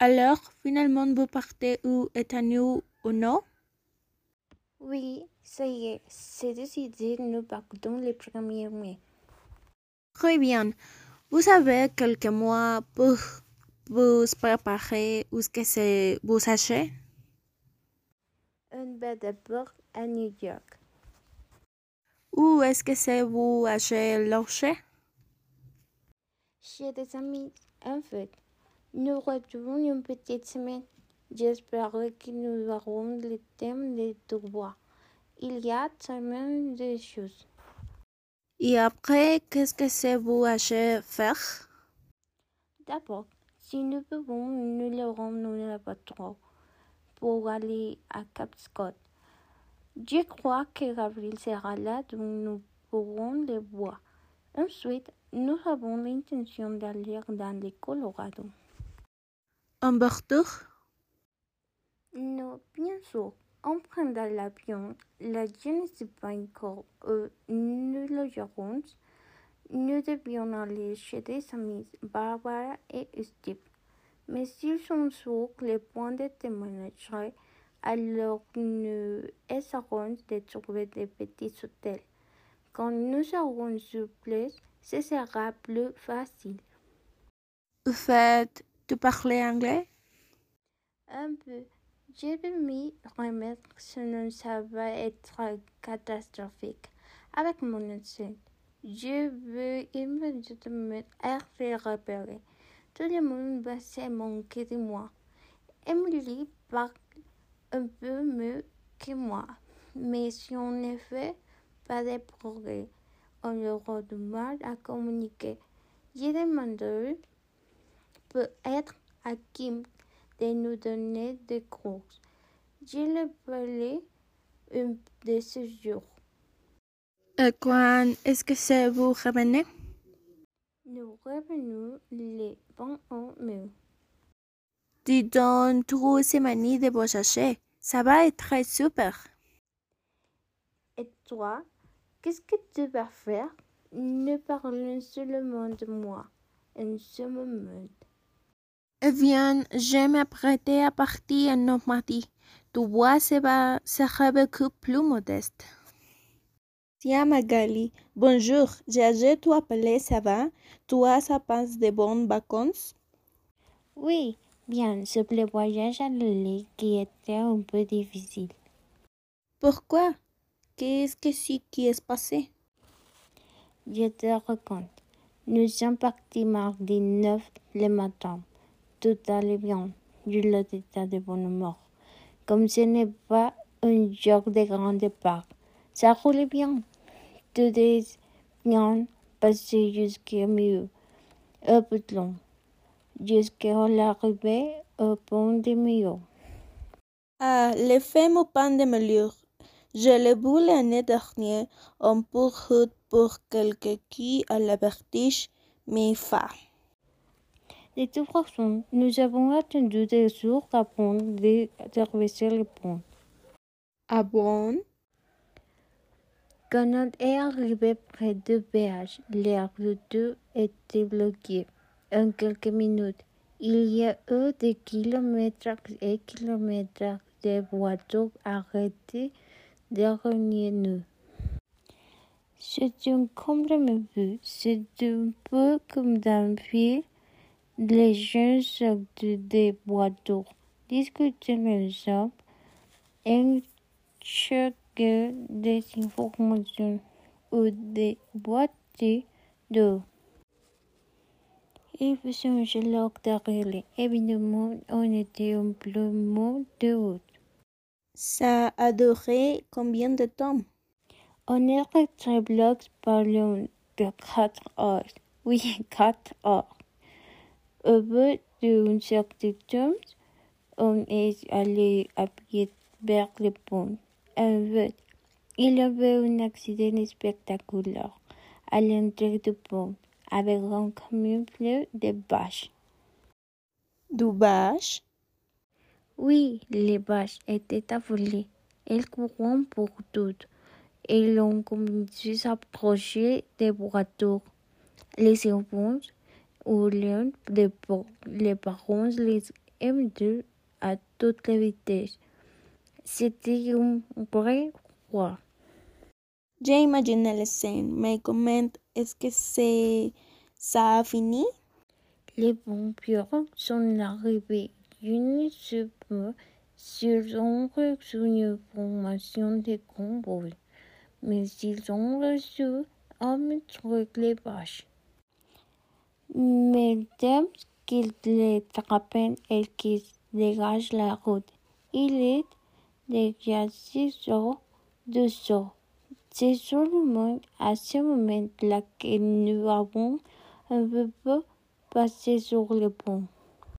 Alors, finalement, vous partez où États-Unis ou non? Oui, ça y est, c'est décidé, nous partons le 1er mai. Très bien. Vous avez quelques mois pour vous préparer où est-ce que c'est vous achetez On va d'abord à New York. Où est-ce que c'est vous achetez l'orcher? Chez des amis, en fait. Nous retrouvons une petite semaine. J'espère que nous aurons le thème de voir. Il y a tellement de choses. Et après, qu'est-ce que c'est vous achetez faire D'abord, si nous pouvons, nous le rendons pas trop pour aller à Cap Scott. Je crois que Gabriel sera là, donc nous pourrons le voir. Ensuite, nous avons l'intention d'aller dans le Colorado. En Bordeaux Non, bien sûr. On prendra l'avion. La je ne sais pas encore où nous logerons. Nous devions aller chez des amis, Barbara et Steve. Mais s'ils sont sur le point de déménager, alors nous essaierons de trouver des petits hôtels. Quand nous serons sur place, ce sera plus facile. Faites de parler anglais? Un peu. Je vais m'y remettre, sinon ça va être catastrophique. Avec mon accent, je veux immédiatement être repéré. Tout le monde va se manquer de moi. Emily parle un peu mieux que moi, mais si on ne fait pas de progrès, on aura du mal à communiquer. Je demanderai peut-être à Kim de nous donner des cours. Je le ferai un de ces jours. Et quand est-ce que c'est vous revenez? Nous revenons le 21 mai. Dis donc, trois semaines de voyager. Ça va être super. Et toi, qu'est-ce que tu vas faire? Nous parlons seulement de moi en ce moment. Eh bien, je m'apprêtais à partir en Normandie. Tu vois, ça va, sera beaucoup plus modeste. Tiens, Magali, bonjour. J'ai tu appelé, ça va? Tu as ça passe de bonnes vacances? Oui, bien, sauf le voyage à l'île qui était un peu difficile. Pourquoi? Qu'est-ce que c'est qui est passé? Je te raconte. Nous sommes partis mardi 9 le matin. Tout allait bien. Je l'état de bonne humeur. Comme ce n'est pas un jour de grand départ, ça roulait bien. Tout est bien passé jusqu'à mieux. Peu long. Jusqu'à l'arrivée au pont de Millau. Ah, le fameux pain de Melure. Je l'ai vu l'année dernière en pour route pour quelqu'un qui a la vertige, mais fa. De toute façon, nous avons attendu des jours avant de traverser le pont. Ah bon? Quand on est arrivé près du péage, l'air de tout était bloqué. En quelques minutes, il y a eu des kilomètres et kilomètres de voitures arrêtées derrière nous. C'est un complètement vu. C'est un peu comme dans le film. Les gens sortent des voitures, discutent ensemble et cherchent des informations ou des boîtiers d'eau. Ils faisaient leur derrière. Évidemment, on était en plein mot de route. Ça a duré combien de temps? On est resté blocs parlant de quatre heures. Oui, quatre heures. Au bout d'un certain temps, on est allé à pied vers le pont. En fait, il y avait un accident spectaculaire à l'entrée du pont avec un camion plein de bâches. Du bâche? Oui, les bâches étaient affolées. Elles courant pour toutes. Elles ont commencé à s'approcher des voitures. Les enfants ou les, les parents les M2 à toute la vitesse. C'était un vrai roi. J'ai imaginé la scène, mais comment est-ce que c'est ça a fini? Les vampires sont arrivés une seule s'ils ont reçu une formation de combat, mais ils ont reçu un truc les vaches. Mais dès qu'ils les attrapent et qu'ils dégagent la route, il est déjà six heures de sort. C'est seulement à ce moment-là que nous avons un peu passé sur le pont.